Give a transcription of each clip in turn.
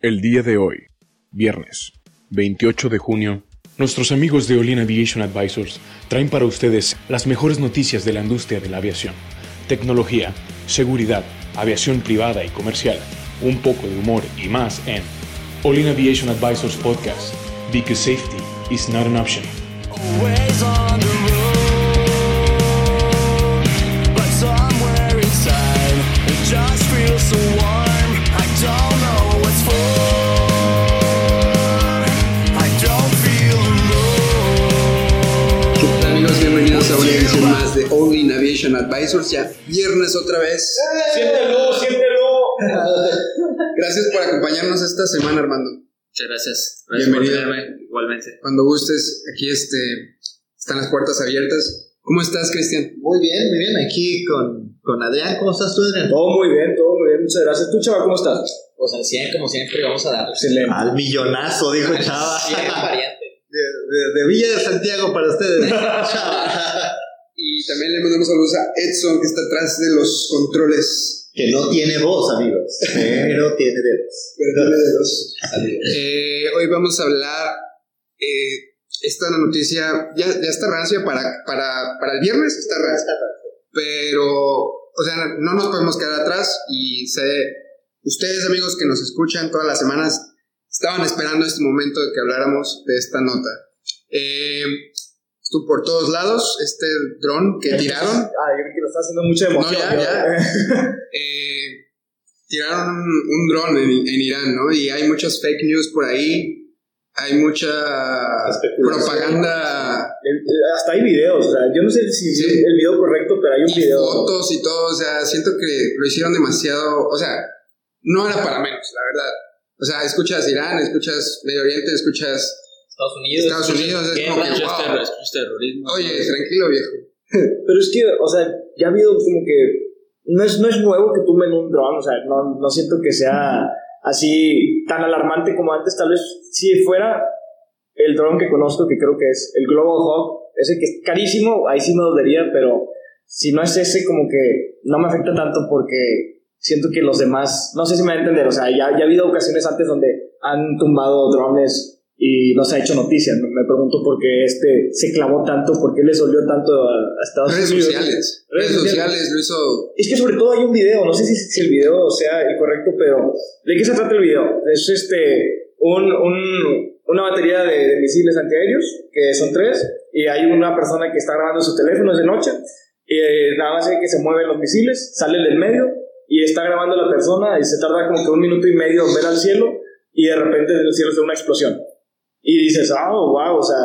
El día de hoy, viernes 28 de junio, nuestros amigos de Olin Aviation Advisors traen para ustedes las mejores noticias de la industria de la aviación, tecnología, seguridad, aviación privada y comercial, un poco de humor y más en Olin Aviation Advisors Podcast, because safety is not an option. Amigos? Bienvenidos a una edición más de Only in Aviation Advisors. Ya viernes otra vez. Siéntelo, siéntelo. Gracias por acompañarnos esta semana, Armando. Muchas gracias. Gracias Bienvenido. igualmente. Cuando gustes, aquí este, están las puertas abiertas. ¿Cómo estás, Cristian? Muy bien, muy bien. Aquí con, con Adrián. ¿Cómo estás tú, Adrián? Todo muy bien, todo muy bien. Muchas gracias. ¿Tú, Chava, cómo estás? Pues al 100, como siempre, vamos a dar. Excelente. Al millonazo, dijo Chava. 100 variante. De, Villa de Santiago para ustedes. Y también le mandamos saludos a Edson, que está atrás de los controles. Que no tiene voz, amigos. Pero tiene dedos. Perdón, de los- Eh, hoy vamos a hablar. eh, esta noticia ya, ya está rancia para, para, para el viernes, está rancia. Pero, o sea, no nos podemos quedar atrás y sé, ustedes amigos que nos escuchan todas las semanas estaban esperando este momento de que habláramos de esta nota. Eh, estuvo por todos lados este dron que tiraron. Ah, yo creo que lo está haciendo mucha emoción. ya, ¿no? ya. Eh, tiraron un dron en, en Irán, ¿no? Y hay muchas fake news por ahí. Hay mucha propaganda Hasta hay videos, o sea, yo no sé si Sí. vi el video correcto, pero hay un y video. fotos y todo, o sea, siento que lo hicieron demasiado, o sea, no era para menos, la verdad. O sea, escuchas Irán, escuchas Medio Oriente, escuchas, Estados Unidos. Estados Unidos es guerra, como que, wow. terror- terrorismo. oye, tranquilo viejo. Pero es que, o sea, ya ha habido como que. No es, no es nuevo que tumben un dron, o sea, no, no siento que sea así tan alarmante como antes. Tal vez si fuera el dron que conozco, que creo que es el Global Hawk, ese que es carísimo, ahí sí me dolería, pero si no es ese, como que no me afecta tanto porque siento que los demás, no sé si me va a entender, o sea, ya, ya ha habido ocasiones antes donde han tumbado drones y no se ha hecho noticia. Me, pregunto por qué este se clavó tanto, por qué les dolió tanto a, a Estados Redes Unidos. sociales, Redes redes sociales. sociales lo hizo, Es que sobre todo hay un video, no sé si, si el video sea el correcto, pero ¿de qué se trata el video? Es este un, un- una batería de, de misiles antiaéreos, que son tres, y hay una persona que está grabando su teléfono es de noche, y eh, nada más hay que se mueven los misiles, sale del medio, y está grabando la persona, y se tarda como que un minuto y medio en ver al cielo, y de repente del cielo se una explosión. Y dices, ah, wow, o sea,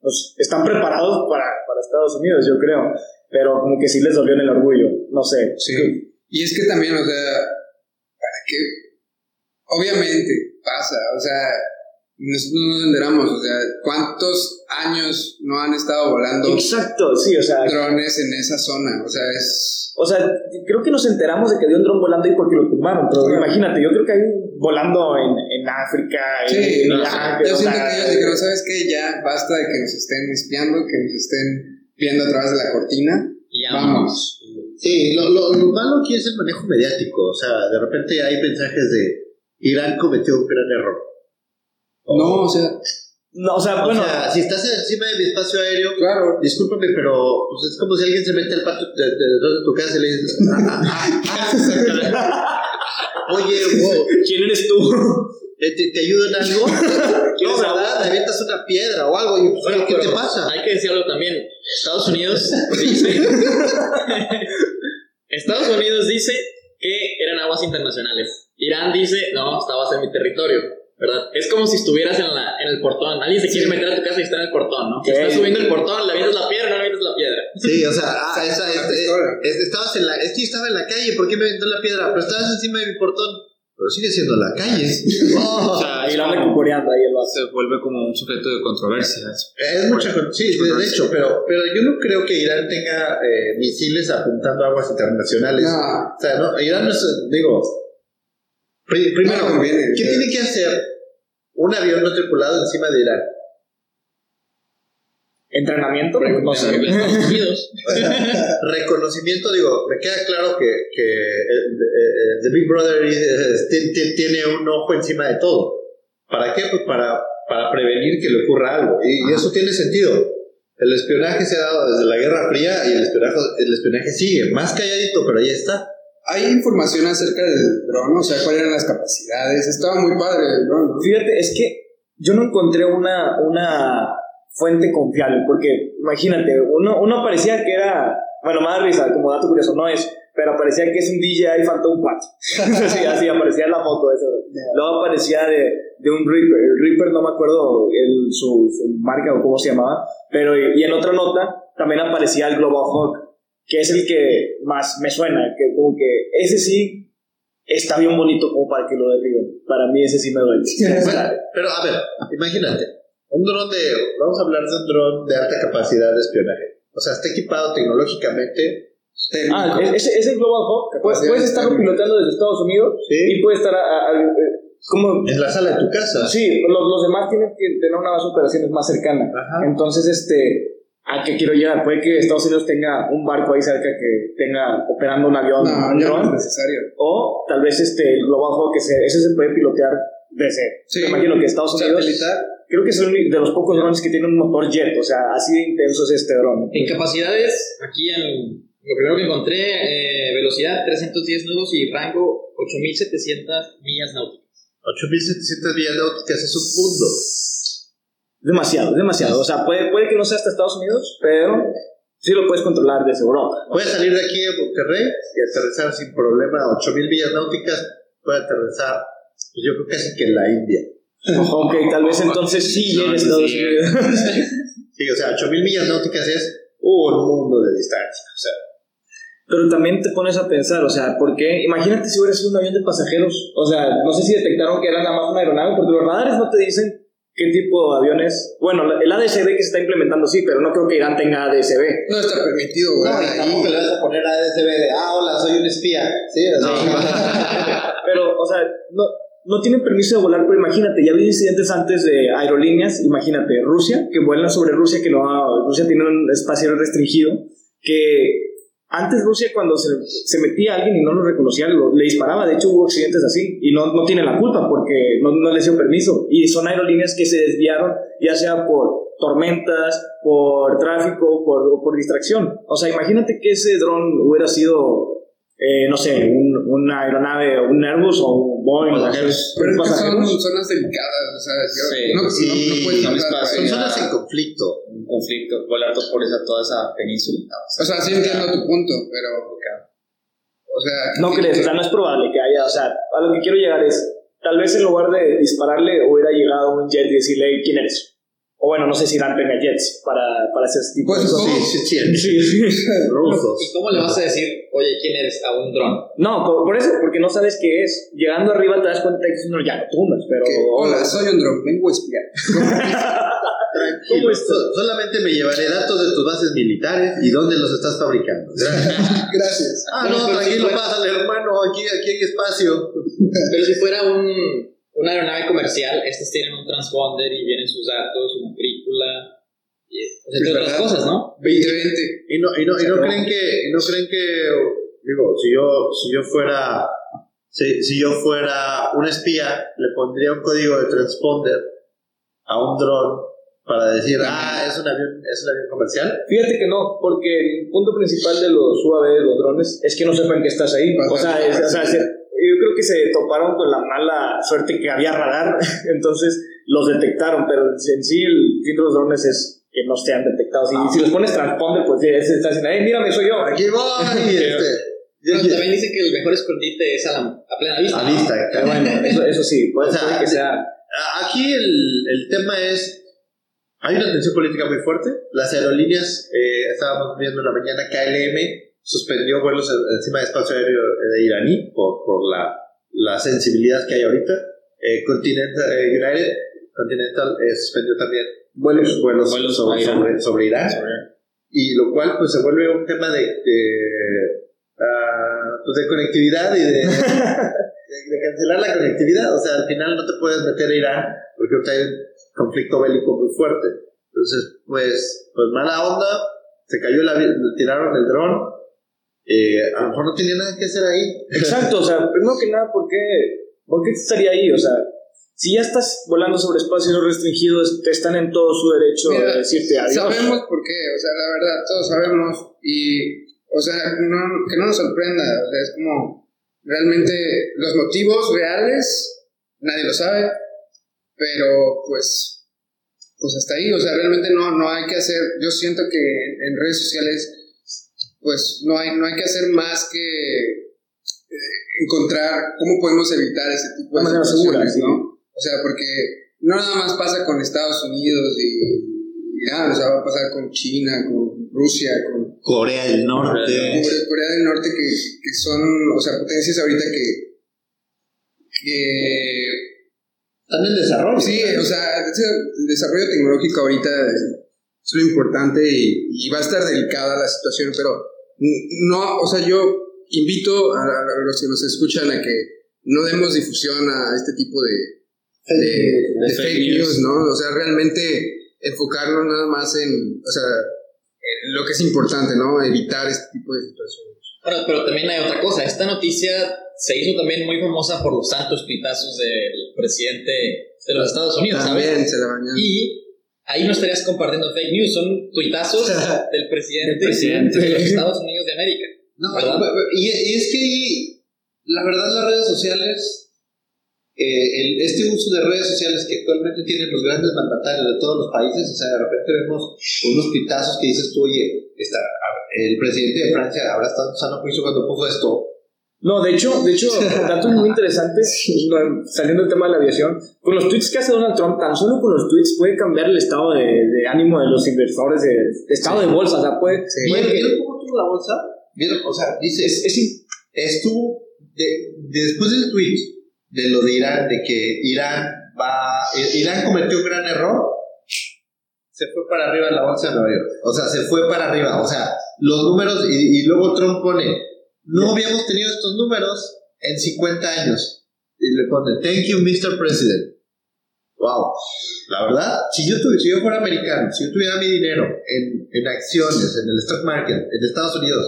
pues están preparados para, para Estados Unidos, yo creo, pero como que sí les dolió en el orgullo, no sé. Sí. Y es que también, o sea, para qué, obviamente pasa, o sea, nosotros no nos enteramos, o sea, ¿cuántos años no han estado volando Exacto, sí, o sea, drones en esa zona? O sea, es... o sea, creo que nos enteramos de que había un dron volando ahí porque lo tumbaron, pero Claro. imagínate, yo creo que hay volando en, en África, en, Sí, en no, yo siento que ellos dijeron, ¿sabes qué? Ya basta de que nos estén espiando, que nos estén viendo a través de la cortina. Y ya Vamos. Sí, lo, lo, lo malo aquí es el manejo mediático. O sea, de repente hay mensajes de Irán cometió un gran error. No, o sea, No, o sea, bueno, o sea, si estás encima de mi espacio aéreo, claro. discúlpame, pero pues, es como si alguien se mete al patio de, de, de tu casa y le dices, "Ah, ah, ah, oye, wow, ¿quién eres tú? ¿te, te, te ayudo en algo? ¿Quieres No, ¿verdad? agua? Te avientas una piedra o algo y pues, Bueno, ¿qué te pasa? Hay que decir algo también. Estados Unidos dice. Estados Unidos dice que eran aguas internacionales. Irán dice, no, estabas en mi territorio. ¿Verdad? Es como si estuvieras en, la, en el portón. Alguien se quiere meter a tu casa y está en el portón, ¿no? Ok. Estás subiendo el portón, le avientas la piedra, no le avientas la piedra. Sí, o sea, ah, esa, La este, este, estabas en la, es que yo estaba en la calle, ¿por qué me aventó la piedra? Pero estabas encima de mi portón. Pero sigue siendo la calle. Oh, O sea, es anda como- cucureando ahí el se vuelve como un sujeto de controversia. es mucha sí, de, de hecho, pero, pero yo no creo que Irán tenga eh, misiles apuntando a aguas internacionales. No. O sea, no, Irán no es, digo, primero, No conviene, ¿qué tiene que hacer un avión no tripulado encima de Irán? entrenamiento, no sé. Estados Unidos. O sea, reconocimiento, digo, me queda claro que, que el- el- The Big Brother eh, ti- ti- tiene un ojo encima de todo. ¿Para qué? Pues para, para prevenir que le ocurra algo. Y, y eso tiene sentido. El espionaje se ha dado desde la Guerra Fría y el espionaje, el espionaje sigue, más calladito, pero ahí está. Hay información acerca del dron, o sea, cuáles eran las capacidades. Estaba muy padre el dron. Fíjate, es que yo no encontré una, una fuente confiable, porque imagínate, uno, uno parecía que era, bueno, más risa, como dato curioso, no es, pero parecía que es un DJI Phantom 4. así, así aparecía la foto eso. Luego aparecía de, de un Reaper, el Reaper no me acuerdo el, su, su marca o cómo se llamaba, pero y en otra nota también aparecía el Global Hawk, que es el que más me suena, que como que ese sí está bien bonito como para que lo derriben. Para mí ese sí me duele. Bueno, pero a ver, imagínate, un dron de, vamos a hablar de un dron de alta capacidad de espionaje. O sea, está equipado tecnológicamente. Ah, ese, ese Global Hawk, puedes, puedes estarlo técnica. pilotando desde Estados Unidos Sí. y puede estar a, a- a- como En la sala de tu casa. sí, los, los demás tienen que tener una base de operaciones más cercana. Ajá. Entonces, este, ¿a qué quiero llegar? Puede que Estados Unidos tenga un barco ahí cerca que tenga operando un avión, No, un no es dron, necesario. o tal vez este Global Hawk, que se, ese se puede pilotear desde, Sí. me imagino que Estados Unidos, creo que son de los pocos drones que tienen un motor jet, o sea, así de intenso es este dron. En capacidades, aquí en lo primero que encontré, eh, velocidad 310 nudos y rango 8700 millas náuticas. 8700 millas náuticas es un mundo. Demasiado, demasiado. O sea, puede, puede que no sea hasta Estados Unidos, pero sí lo puedes controlar desde Europa. Puede salir de aquí de Monterrey y aterrizar sin problema a 8000 millas náuticas. Puede aterrizar, pues yo creo casi que en la India. Ok, tal vez entonces sí llegue a Estados sí. Unidos. Sí, o sea, 8000 millas náuticas es un mundo de distancia. O sea, Pero también te pones a pensar, o sea, ¿por qué? Imagínate si hubiera sido un avión de pasajeros. O sea, no sé si detectaron que era nada más una aeronave, porque los radares no te dicen qué tipo de aviones. Bueno, el ADSB que se está implementando sí, pero no creo que Irán tenga ADSB. No está permitido, güey. no, y ahí. tampoco le vas a poner a ADSB de, ah, hola, soy un espía. Sí, o sea, Pero, o sea, no, no tienen permiso de volar, pero imagínate, ya había incidentes antes de aerolíneas, imagínate, Rusia, que vuelan sobre Rusia, que no, Rusia tiene un espacio restringido, que antes Rusia cuando se, se metía alguien y no lo reconocía, lo- le disparaba, de hecho hubo accidentes así, y no, no tiene la culpa porque no, no les dio permiso, y son aerolíneas que se desviaron, ya sea por tormentas, por tráfico, por, por distracción. O sea, imagínate que ese dron hubiera sido eh, no sé, un, una aeronave, un Airbus o un Boeing. Pero es que son zonas delicadas, o sea, yo- Sí, no, no- sí, no, son zonas en conflicto. Un conflicto, volar por esa, toda esa península. O sea, sí entiendo tu punto, pero. O sea. No crees, o sea, no es probable que haya, o sea, a lo que quiero llegar es, tal vez en lugar de dispararle hubiera llegado un jet y decirle, "Hey, ¿quién eres? O bueno, no sé si Irán tenga jets para, para hacer ese tipo Pues, de cosas. Sí, sí, sí. Sí, sí. Rusos. ¿Y cómo le vas a decir, oye, quién eres a un dron? No, por, por eso, porque no sabes qué es. Llegando arriba te das cuenta que es uno, ya lo tumbas, pero... hola, soy un dron, vengo a espiar. Tranquilo. ¿Cómo estás? So- solamente me llevaré datos de tus bases militares y dónde los estás fabricando. Gracias. Gracias. ah, no, tranquilo, pásale, hermano. Aquí, aquí hay espacio. Pero si fuera un, una aeronave comercial, estas tienen un transponder y vienen sus datos, una película, y, o sea, otras verdad. cosas, ¿no? 2020. Y no, y no, y no creen que, y no creen que, digo, si yo, si yo fuera, si, si yo fuera un espía, le pondría un código de transponder a un dron para decir, ah, es un avión, es un avión comercial. Fíjate que no, porque el punto principal de los UAV, de los drones, es que no sepan que estás ahí. O sea, es- o sea, se- yo creo que se toparon con la mala suerte que había radar, entonces los detectaron, pero en sí el fin de los drones es que no sean detectados. Y si los pones transponder, pues ya se está diciendo, hey, mírame, soy yo. Aquí voy, este. Pero también dice que el mejor escondite es a, la, a plena vista. A vista, Pero bueno, eso, eso sí, puede, O sea, puede que sea... Aquí el, el tema es, hay una tensión política muy fuerte. Las aerolíneas, eh, estábamos viendo en la mañana, KLM suspendió vuelos en- encima del espacio aéreo de iraní por, por la, la sensibilidad que hay ahorita. Eh, Continental, eh, United, Continental eh, suspendió también vuelos, vuelos, Vuelos sobre, Irán. sobre, sobre Irán. Y lo cual pues se vuelve un tema de, de, ah, pues, de conectividad y de, de, de cancelar la conectividad. O sea, al final no te puedes meter a Irán porque ahorita hay un conflicto bélico muy fuerte. Entonces, pues, pues mala onda, se cayó el avión, tiraron el dron. Eh, a lo mejor no tenía nada que hacer ahí. Exacto, o sea, primero que nada, ¿por qué, ¿por qué estaría ahí? O sea, si ya estás volando sobre espacios no restringidos, te están en todo su derecho Mira, de decirte adiós. Sabemos por qué, o sea, la verdad, todos sabemos y, o sea, no, que no nos sorprenda, o sea, es como, realmente los motivos reales, nadie lo sabe, pero pues, pues hasta ahí, o sea, realmente no, no hay que hacer, yo siento que en redes sociales, pues no hay, no hay que hacer más que eh, encontrar cómo podemos evitar ese tipo de sí. ¿no? O sea, porque no nada más pasa con Estados Unidos y, y ya, o sea, va a pasar con China, con Rusia, con Corea del Norte. Corea, Corea del Norte, que, que son, o sea, potencias ahorita que, que Están en desarrollo. sí, o sea, el desarrollo tecnológico ahorita es, es lo importante y, y va a estar delicada la situación, pero no, o sea, yo invito a, a los que nos escuchan a que no demos difusión a este tipo de, de, de fake news, ¿no? O sea, realmente enfocarnos nada más en, o sea, en lo que es importante, ¿no? Evitar este tipo de situaciones. Bueno, pero también hay otra cosa. Esta noticia se hizo también muy famosa por los santos pitazos del presidente de los Estados Unidos, ¿sabes? También se la bañan. Y ahí no estarías compartiendo fake news, son tuitazos del presidente, de los Estados Unidos de América. No, y, y es que ahí, la verdad, las redes sociales, eh, el- este uso de redes sociales que actualmente tienen los grandes mandatarios de todos los países, o sea, de repente vemos unos pitazos que dices tú, oye, está, el presidente de Francia habrá estado sano juicio cuando puso esto. No, de hecho, de hecho, datos muy interesantes, no, saliendo del tema de la aviación, con los tweets que hace Donald Trump, tan solo con los tweets puede cambiar el estado de, de ánimo de los inversores, de, de estado de bolsa, o sea, puede, puede ¿Vieron, que- vieron cómo tuvo la bolsa? ¿Vieron? O sea, dice, es, es- estuvo, de- después del tweet de lo de Irán, de que Irán va, eh, Irán cometió un gran error, se fue para arriba la bolsa de Nueva York. O sea, se fue para arriba. O sea, los números, y, y luego Trump pone, no habíamos tenido estos números en 50 años. Y le pone, thank you, Mr. President. Wow. La verdad, si yo, si yo fuera americano, si yo tuviera mi dinero en, en acciones, en el stock market, en Estados Unidos,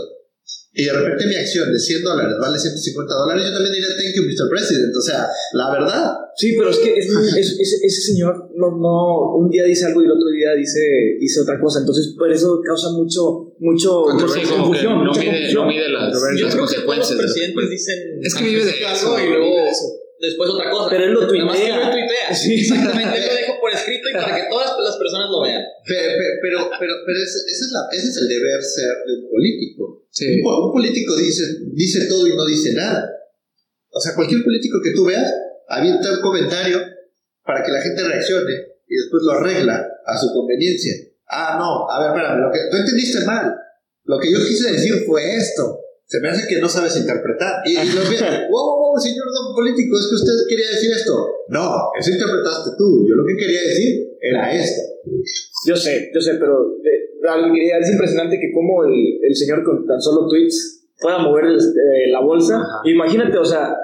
y de repente mi acción de 100 dólares vale 150 dólares, yo también diría thank you, Mr. President. O sea, la verdad, Sí, pero es que es es- es- ese señor no, no, un día dice algo y el otro día dice, dice otra cosa, entonces por eso causa mucho, mucho, que confusión, no mucha mide, confusión. no mide las, Yo las creo que todos los consecuencias. de- presidentes dicen Es que vive de eso, y luego de eso. Después otra cosa. Pero él lo Nada más que tuitea. él lo tuitea. Sí. Exactamente, él lo deja por escrito y para que todas las personas lo vean. Pe- pe- pero, pero, pero ese, ese es la- ese es el deber ser de un político. Sí. Un, po- un político dice, dice todo y no dice nada. O sea, cualquier político que tú veas avienta un comentario para que la gente reaccione y después lo arregla a su conveniencia. Ah, no, a ver, espérame, lo que, tú entendiste mal. Lo que yo quise decir fue esto. Se me hace que no sabes interpretar. Y, y lo wow, wow, señor don político, es que usted quería decir esto. No, eso interpretaste tú. Yo lo que quería decir era esto. Yo sé, yo sé, pero que es impresionante que como el, el señor con tan solo tweets pueda mover eh, la bolsa. Imagínate, o sea,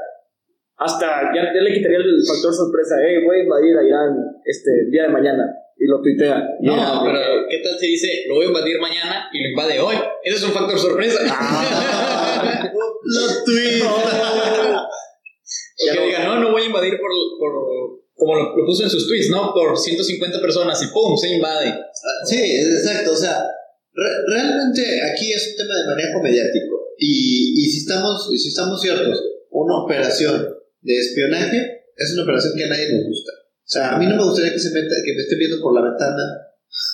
hasta ya, ya le quitaría el factor sorpresa, eh, voy a invadir a Irán este el día de mañana y lo tuitea. No, pero ¿qué tal si dice lo voy a invadir mañana y lo invade hoy? Ese es un factor sorpresa. Los tweets. que diga, no, no voy a invadir por, por como lo propuso en sus tweets, ¿no? Por 150 personas y ¡pum! se invade. Sí, exacto. O sea, re- realmente aquí es un tema de manejo mediático. Y, y si, estamos, si estamos ciertos, una operación de espionaje es una operación que a nadie nos gusta. O sea, a mí no me gustaría que, se meta, que me esté viendo por la ventana.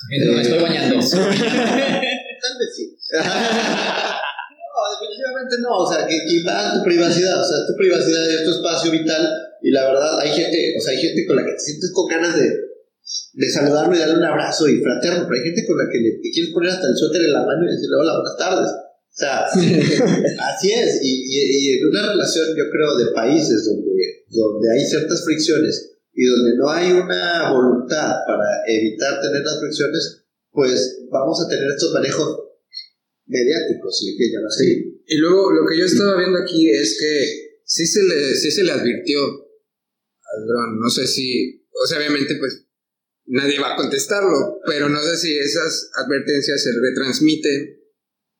Mientras me estoy bañando. Tal vez sí. no, definitivamente no. O sea, que, que invadan tu privacidad. O sea, tu privacidad es tu espacio vital. Y la verdad, hay gente, o sea, hay gente con la que te sientes con ganas de, de saludarlo y darle un abrazo y fraterno. Pero hay gente con la que le que quieres poner hasta el suéter en la mano y decirle hola, buenas tardes. O sea, así es. Y, y, y en una relación, yo creo, de países donde, donde hay ciertas fricciones y donde no hay una voluntad para evitar tener las fricciones, pues vamos a tener estos manejos mediáticos, si llamar así. Y luego lo que yo estaba viendo aquí es que sí se le, sí se le advirtió al dron. No sé si, o sea, obviamente, pues nadie va a contestarlo, pero no sé si esas advertencias se retransmiten.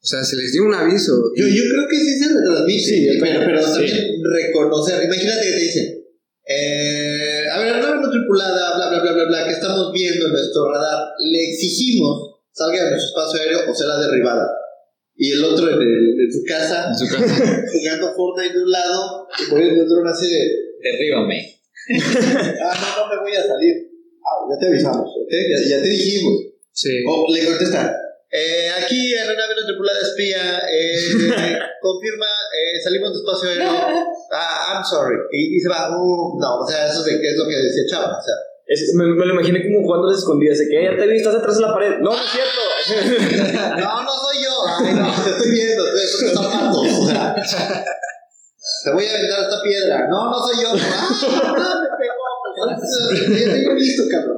O sea, se les dio un aviso. Yo, yo creo que sí se retransmite, Sí, pero, también. pero Sí. también reconocer. Imagínate que te dicen, eh, a ver, nave no tripulada, bla, bla, bla, bla, bla, que estamos viendo en nuestro radar, le exigimos salga de nuestro espacio aéreo o será derribada. Y el otro en, el- en su casa, En su casa. jugando Fortnite de un lado y poniendo el dron así de, Derríbame. Ah, no, no me voy a salir. Ah, ya te avisamos, ¿ok? Ya, ya te dijimos. Sí. O le contesta, eh, aquí aeronave no tripulada espía, eh, confirma, eh, salimos de espacio aéreo. Ah, I'm sorry. Y, y se va, uh, no, o sea, eso es, de, es lo que decía Chava, o sea. Es- me, me lo imaginé como jugando a las escondidas, de que "Eh, ya te vi, estás atrás de la pared. No, no es cierto. No, no soy yo. Ay, no, te estoy viendo, te tus zapatos. O sea, te voy a aventar esta piedra. No, no soy yo. Ah, no, me pegó. pues, Ya visto, cabrón.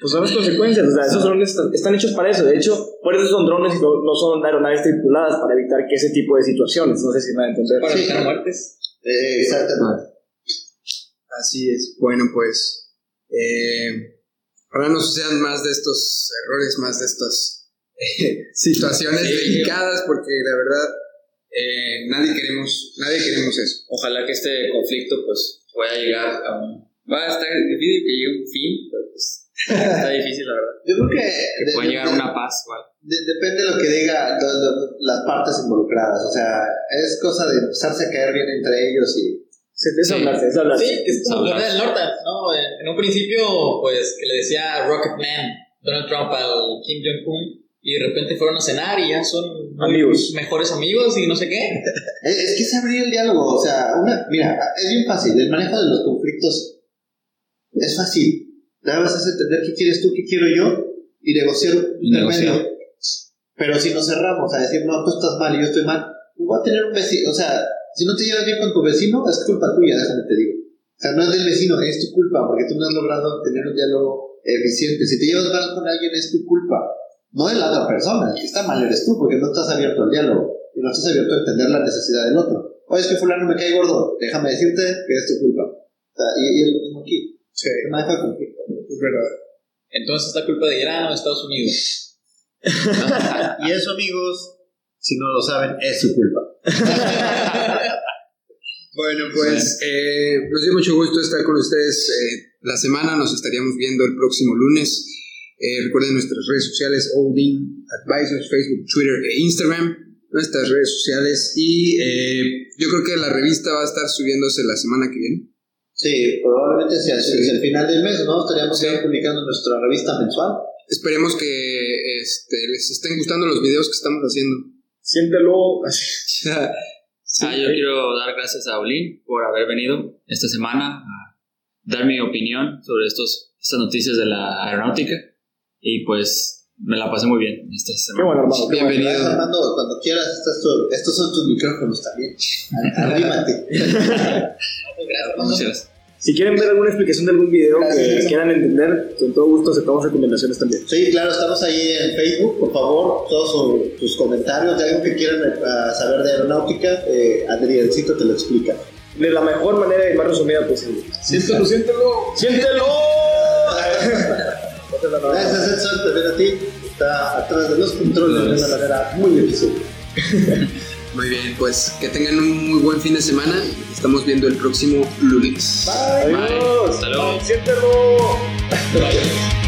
pues son las consecuencias. O sea, esos drones están, hechos para eso. De hecho, por eso son drones y no, no son aeronaves tripuladas para evitar que ese tipo de situaciones. No sé si me va a entender. Para Sí. evitar muertes. Eh, exactamente. Así es. Bueno, pues. Eh, ojalá no sucedan más de estos errores, más de estas eh, situaciones Sí. delicadas, porque la verdad. Eh, nadie queremos nadie queremos eso. Ojalá que este conflicto pues pueda llegar a un... Va a estar difícil que llegue a un fin, pero pues está difícil la verdad. Yo creo que. Que de- pueda llegar a una paz de- depende de lo que diga lo- lo- las partes involucradas. O sea, es cosa de empezarse a caer bien entre ellos y. Es, es Sí. hablarse, es hablarse. Sí, es como Hablar. Del Norte, ¿no? En, en un principio, pues, que le decía Rocketman Donald Trump al Kim Jong-un y de repente fueron a cenar y ya son Amigos. mejores amigos y no sé qué. Es, es que se abría el diálogo. O sea, una, mira, es bien fácil. El manejo de los conflictos es fácil. Nada más es entender qué quieres tú, qué quiero yo y negociar intermedio. Pero si nos cerramos a decir, no, tú estás mal y yo estoy mal, voy a tener un vecino. O sea, si no te llevas bien con tu vecino, es culpa tuya, déjame te digo. O sea, no es del vecino, es tu culpa, porque tú no has logrado tener un diálogo eficiente. Si te llevas mal con alguien, es tu culpa. No de la otra persona, el que está mal eres tú, porque no estás abierto al diálogo y no estás abierto a entender la necesidad del otro. Oye, es que fulano me cae gordo, déjame decirte que es tu culpa. O sea, y, y es lo mismo aquí. Sí, Se maneja el conflicto. es verdad. Entonces, ¿la culpa de Irán o de Estados Unidos? Y eso, amigos, si no lo saben, es su culpa. Bueno, pues eh, nos dio mucho gusto estar con ustedes eh, la semana. Nos estaríamos viendo el próximo lunes. Eh, recuerden nuestras redes sociales, Odin Advisors, Facebook, Twitter e Instagram. Nuestras redes sociales. Y eh, yo creo que la revista va a estar subiéndose la semana que viene. Sí, probablemente sea hacia Sí. el final del mes, ¿no? Estaríamos Sí. ya publicando nuestra revista mensual. Esperemos que este, les estén gustando los videos que estamos haciendo. Siéntelo. así. Ah, yo quiero dar gracias a Olin por haber venido esta semana a dar mi opinión sobre estos, estas noticias de la aeronáutica y pues me la pasé muy bien esta Qué semana. bueno, hermano. qué bueno. Bienvenido. Gracias, Armando, cuando quieras, estos, estos son tus micrófonos también. Arrímate. Muchas gracias. Si quieren ver alguna explicación de algún video que quieran entender, con todo gusto aceptamos recomendaciones también. Sí, claro, estamos ahí en Facebook. Por favor, todos su- sus comentarios de algo que quieran eh, saber de aeronáutica, eh, Adriancito te lo explica. De la mejor manera y más resumida posible. Siéntelo, siéntelo. ¡Siéntelo! Gracias, Edson, también a ti. Está atrás de los controles de una manera muy eficiente. Muy bien, pues que tengan un muy buen fin de semana. Estamos viendo el próximo lunes. Adiós. Hasta luego. ¡Siéntelo!